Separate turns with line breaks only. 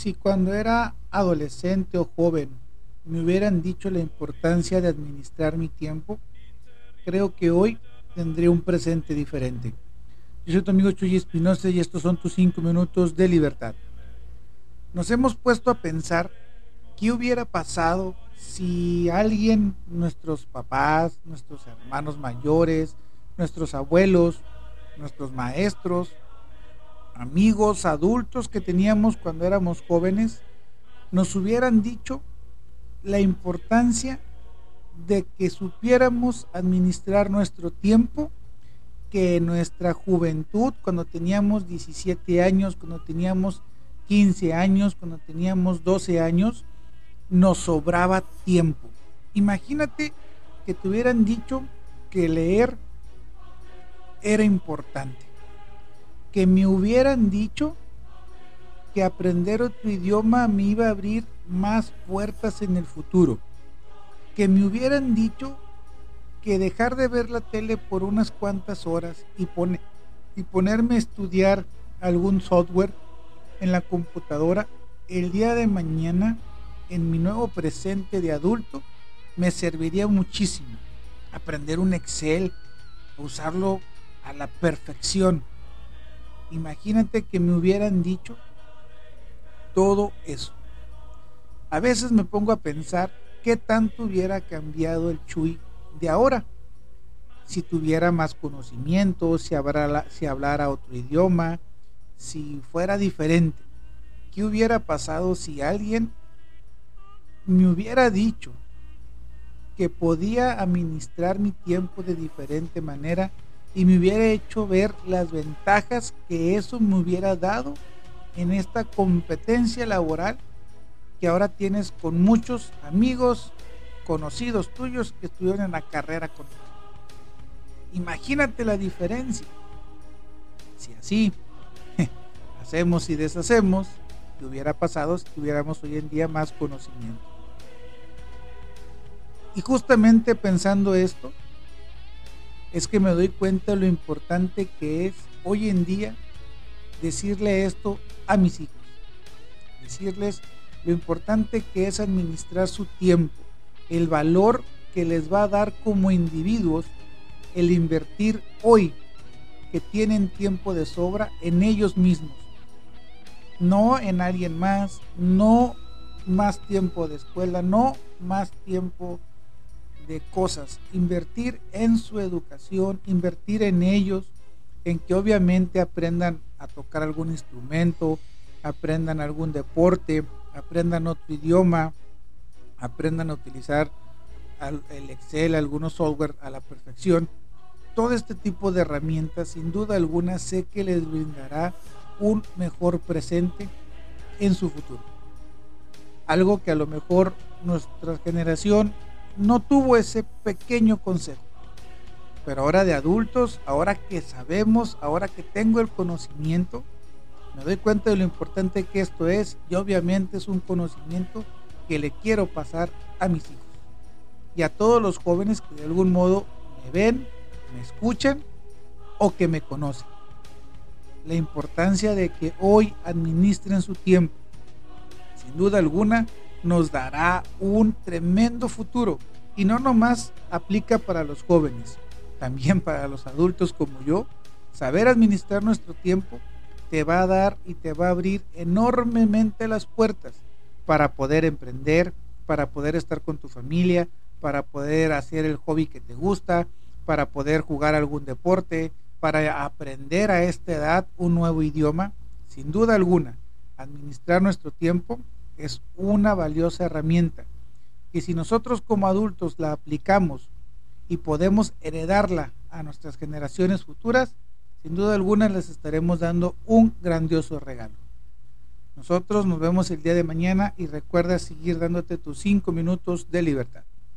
Si cuando era adolescente o joven me hubieran dicho la importancia de administrar mi tiempo, creo que hoy tendría un presente diferente. Yo soy tu amigo Chuy Espinosa y estos son tus cinco minutos de libertad. Nos hemos puesto a pensar qué hubiera pasado si alguien, nuestros papás, nuestros hermanos mayores, nuestros abuelos, nuestros maestros, amigos, adultos que teníamos cuando éramos jóvenes, nos hubieran dicho la importancia de que supiéramos administrar nuestro tiempo, que en nuestra juventud, cuando teníamos 17 años, cuando teníamos 15 años, cuando teníamos 12 años, nos sobraba tiempo. Imagínate que te hubieran dicho que leer era importante que me hubieran dicho que aprender otro idioma me iba a abrir más puertas en el futuro. Que me hubieran dicho que dejar de ver la tele por unas cuantas horas y, y ponerme a estudiar algún software en la computadora el día de mañana en mi nuevo presente de adulto me serviría muchísimo. Aprender un Excel, usarlo a la perfección Imagínate que me hubieran dicho todo eso. A veces me pongo a pensar qué tanto hubiera cambiado el Chuy de ahora. Si tuviera más conocimiento, si, si hablara otro idioma, si fuera diferente. ¿Qué hubiera pasado si alguien me hubiera dicho que podía administrar mi tiempo de diferente manera y me hubiera hecho ver las ventajas que eso me hubiera dado en esta competencia laboral que ahora tienes con muchos amigos conocidos tuyos que estuvieron en la carrera contigo. Imagínate la diferencia. Si así hacemos y deshacemos, ¿qué hubiera pasado si tuviéramos hoy en día más conocimiento? Y justamente pensando esto, es que me doy cuenta lo importante que es hoy en día decirle esto a mis hijos. Decirles lo importante que es administrar su tiempo, el valor que les va a dar como individuos el invertir hoy que tienen tiempo de sobra en ellos mismos. No en alguien más, no más tiempo de escuela, no más tiempo de cosas, invertir en su educación, invertir en ellos, en que obviamente aprendan a tocar algún instrumento, aprendan algún deporte, aprendan otro idioma, aprendan a utilizar el Excel, algunos software a la perfección. Todo este tipo de herramientas, sin duda alguna, sé que les brindará un mejor presente en su futuro. Algo que a lo mejor nuestra generación no tuvo ese pequeño consejo. Pero ahora de adultos, ahora que sabemos, ahora que tengo el conocimiento, me doy cuenta de lo importante que esto es y obviamente es un conocimiento que le quiero pasar a mis hijos y a todos los jóvenes que de algún modo me ven, me escuchan o que me conocen. La importancia de que hoy administren su tiempo. Sin duda alguna, nos dará un tremendo futuro. Y no nomás aplica para los jóvenes, también para los adultos como yo. Saber administrar nuestro tiempo te va a dar y te va a abrir enormemente las puertas para poder emprender, para poder estar con tu familia, para poder hacer el hobby que te gusta, para poder jugar algún deporte, para aprender a esta edad un nuevo idioma. Sin duda alguna, administrar nuestro tiempo es una valiosa herramienta que si nosotros como adultos la aplicamos y podemos heredarla a nuestras generaciones futuras, sin duda alguna les estaremos dando un grandioso regalo. Nosotros nos vemos el día de mañana y recuerda seguir dándote tus cinco minutos de libertad.